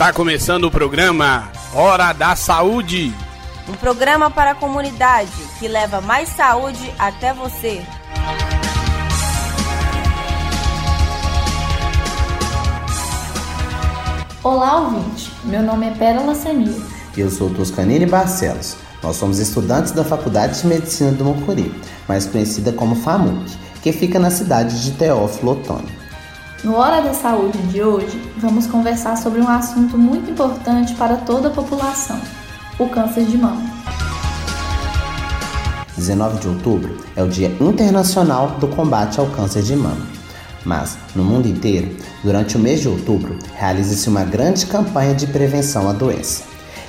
Está começando o programa Hora da Saúde. Um programa para a comunidade que leva mais saúde até você. Olá, ouvinte. Meu nome é Pérola Senil. E eu sou Toscanini Barcelos. Nós somos estudantes da Faculdade de Medicina do Mucuri, mais conhecida como FAMUC, que fica na cidade de Teófilo Otoni. No Hora da Saúde de hoje, vamos conversar sobre um assunto muito importante para toda a população: o câncer de mama. 19 de outubro é o Dia Internacional do Combate ao Câncer de Mama. Mas, no mundo inteiro, durante o mês de outubro, realiza-se uma grande campanha de prevenção à doença.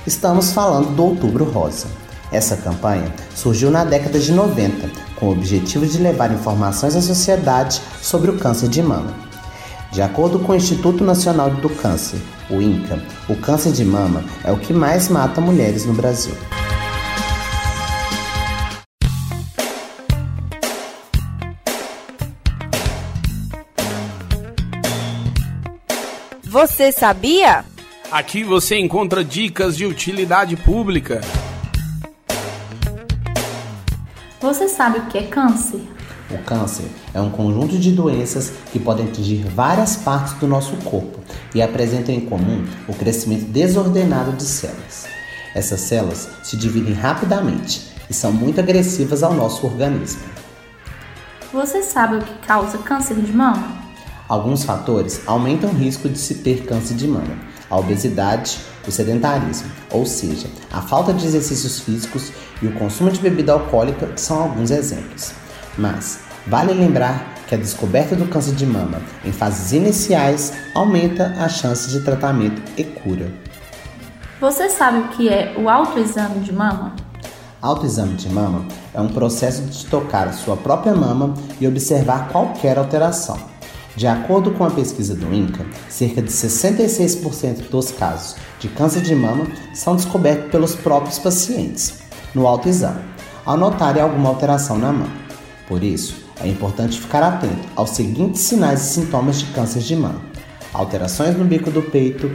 Estamos falando do Outubro Rosa. Essa campanha surgiu na década de 90 com o objetivo de levar informações à sociedade sobre o câncer de mama. De acordo com o Instituto Nacional do Câncer, o INCA, o câncer de mama é o que mais mata mulheres no Brasil. Você sabia? Aqui você encontra dicas de utilidade pública. Você sabe o que é câncer? O câncer é um conjunto de doenças que podem atingir várias partes do nosso corpo e apresentam em comum o crescimento desordenado de células. Essas células se dividem rapidamente e são muito agressivas ao nosso organismo. Você sabe o que causa câncer de mama? Alguns fatores aumentam o risco de se ter câncer de mama. A obesidade, o sedentarismo, ou seja, a falta de exercícios físicos e o consumo de bebida alcoólica são alguns exemplos. Mas vale lembrar que a descoberta do câncer de mama em fases iniciais aumenta a chance de tratamento e cura. Você sabe o que é o autoexame de mama? Autoexame de mama é um processo de tocar a sua própria mama e observar qualquer alteração. De acordo com a pesquisa do INCA, cerca de 66% dos casos de câncer de mama são descobertos pelos próprios pacientes no autoexame, ao notarem alguma alteração na mama. Por isso, é importante ficar atento aos seguintes sinais e sintomas de câncer de mama: alterações no bico do peito,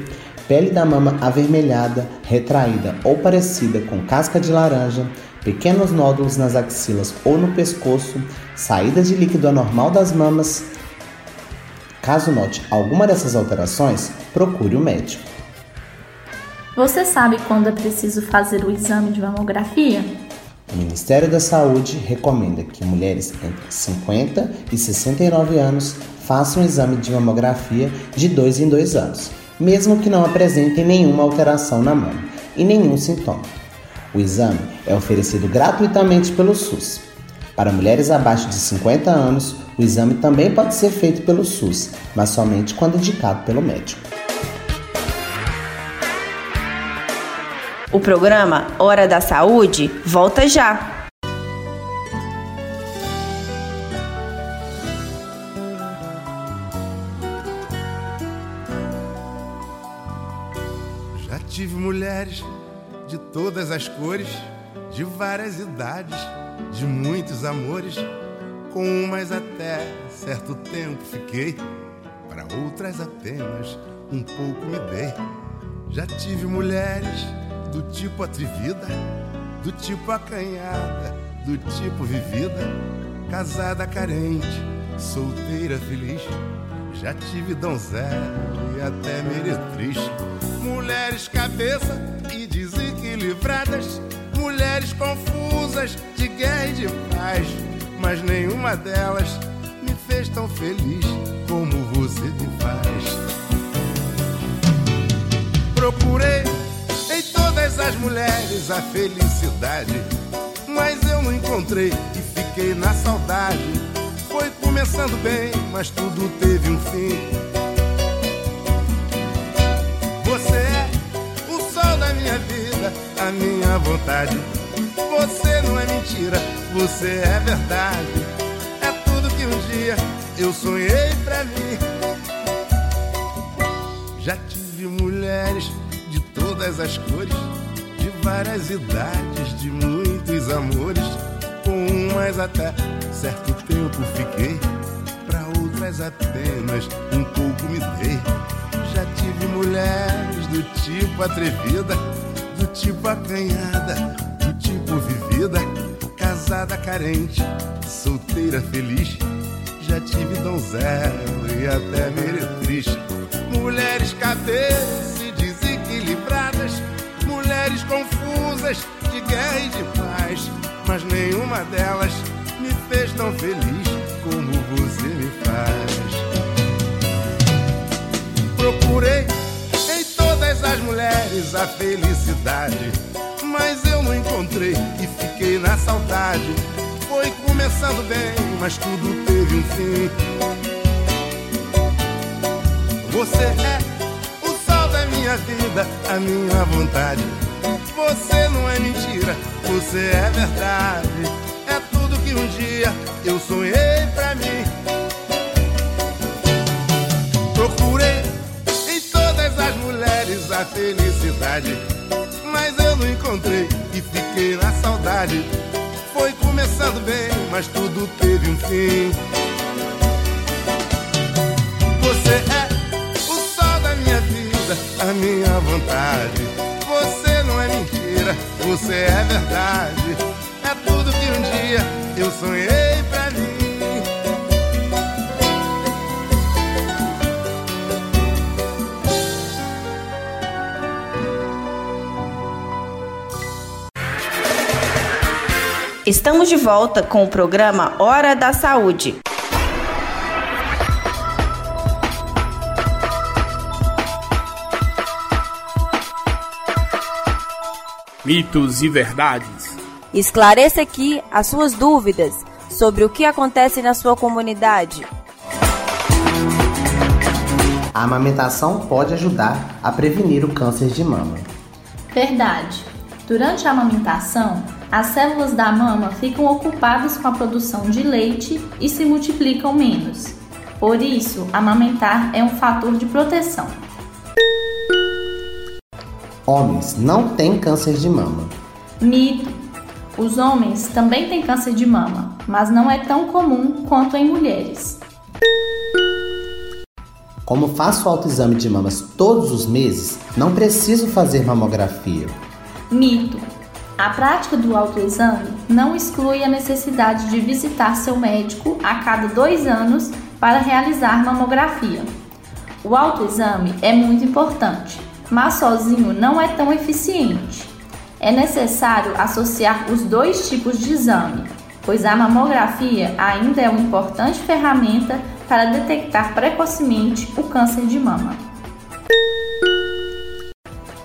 pele da mama avermelhada, retraída ou parecida com casca de laranja, pequenos nódulos nas axilas ou no pescoço, saída de líquido anormal das mamas. Caso note alguma dessas alterações, procure o um médico. Você sabe quando é preciso fazer o exame de mamografia? O Ministério da Saúde recomenda que mulheres entre 50 e 69 anos façam o exame de mamografia de dois em dois anos, mesmo que não apresentem nenhuma alteração na mama e nenhum sintoma. O exame é oferecido gratuitamente pelo SUS. Para mulheres abaixo de 50 anos, o exame também pode ser feito pelo SUS, mas somente quando indicado pelo médico. O programa Hora da Saúde volta já. Já tive mulheres de todas as cores, de várias idades, de muitos amores. Com umas até certo tempo fiquei, para outras apenas um pouco me dei. Já tive mulheres do tipo atrevida, do tipo acanhada, do tipo vivida, casada carente, solteira feliz. Já tive donzela e até meretriz. Mulheres cabeça e desequilibradas, mulheres confusas de guerra e de paz. Mas nenhuma delas me fez tão feliz como você me faz. Procurei as mulheres a felicidade. Mas eu não encontrei e fiquei na saudade. Foi começando bem, mas tudo teve um fim. Você é o sol da minha vida, a minha vontade. Você não é mentira, você é verdade. É tudo que um dia eu sonhei pra mim. Já tive mulheres de todas as cores várias idades, de muitos amores. Com umas até certo tempo fiquei, para outras apenas um pouco me dei. Já tive mulheres do tipo atrevida, do tipo acanhada, do tipo vivida, casada carente, solteira feliz. Já tive donzela e até meretriz. Mulheres cadeiras e desequilibradas, mulheres confusas de guerra e de paz, mas nenhuma delas me fez tão feliz como você me faz. Procurei em todas as mulheres a felicidade, mas eu não encontrei e fiquei na saudade. Foi começando bem, mas tudo teve um fim. Você é minha vida, a minha vontade. Você não é mentira, você é verdade. É tudo que um dia eu sonhei pra mim. Procurei em todas as mulheres a felicidade, mas eu não encontrei e fiquei na saudade. Foi começando bem, mas tudo teve um fim. Vontade. Você não é mentira, você é verdade. É tudo que um dia eu sonhei pra mim. Estamos de volta com o programa Hora da Saúde. Mitos e verdades. Esclareça aqui as suas dúvidas sobre o que acontece na sua comunidade. A amamentação pode ajudar a prevenir o câncer de mama. Verdade. Durante a amamentação, as células da mama ficam ocupadas com a produção de leite e se multiplicam menos. Por isso, amamentar é um fator de proteção. Homens não têm câncer de mama. Mito. Os homens também têm câncer de mama, mas não é tão comum quanto em mulheres. Como faço autoexame de mamas todos os meses, não preciso fazer mamografia. Mito. A prática do autoexame não exclui a necessidade de visitar seu médico a cada dois anos para realizar mamografia. O autoexame é muito importante, mas sozinho não é tão eficiente. É necessário associar os dois tipos de exame, pois a mamografia ainda é uma importante ferramenta para detectar precocemente o câncer de mama.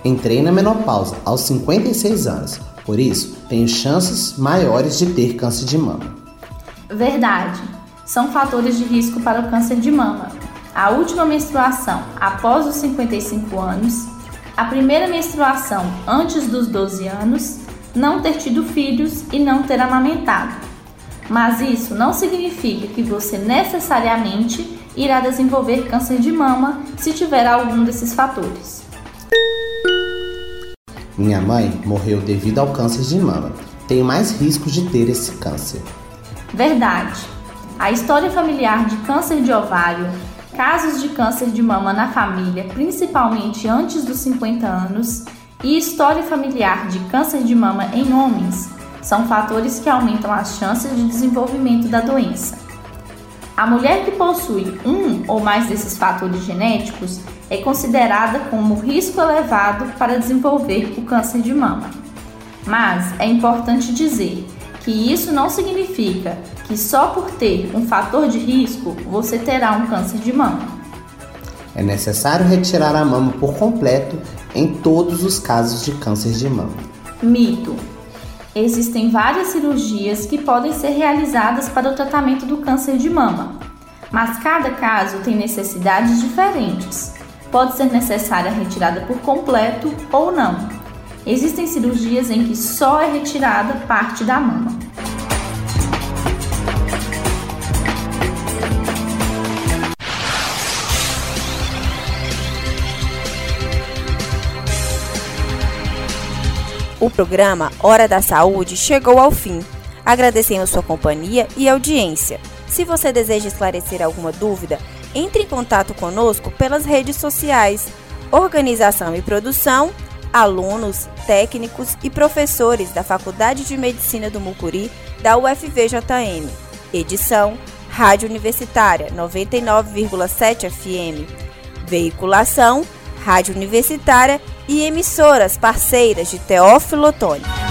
Entrei na menopausa aos 56 anos, por isso tenho chances maiores de ter câncer de mama. Verdade. São fatores de risco para o câncer de mama. A última menstruação após os 55 anos, a primeira menstruação antes dos 12 anos, não ter tido filhos e não ter amamentado. Mas isso não significa que você necessariamente irá desenvolver câncer de mama se tiver algum desses fatores. Minha mãe morreu devido ao câncer de mama. Tenho mais risco de ter esse câncer. Verdade. A história familiar de câncer de ovário, casos de câncer de mama na família, principalmente antes dos 50 anos, e história familiar de câncer de mama em homens são fatores que aumentam as chances de desenvolvimento da doença. A mulher que possui um ou mais desses fatores genéticos é considerada como risco elevado para desenvolver o câncer de mama. Mas é importante dizer que isso não significa que só por ter um fator de risco você terá um câncer de mama. É necessário retirar a mama por completo em todos os casos de câncer de mama. Mito: Existem várias cirurgias que podem ser realizadas para o tratamento do câncer de mama, mas cada caso tem necessidades diferentes. Pode ser necessária a retirada por completo ou não. Existem cirurgias em que só é retirada parte da mama. O programa Hora da Saúde chegou ao fim. Agradecemos sua companhia e audiência. Se você deseja esclarecer alguma dúvida, Entre em contato conosco pelas redes sociais. Organização e produção, alunos, técnicos e professores da Faculdade de Medicina do Mucuri da UFVJM. Edição Rádio Universitária 99,7 FM. Veiculação Rádio Universitária e emissoras parceiras de Teófilo Otoni.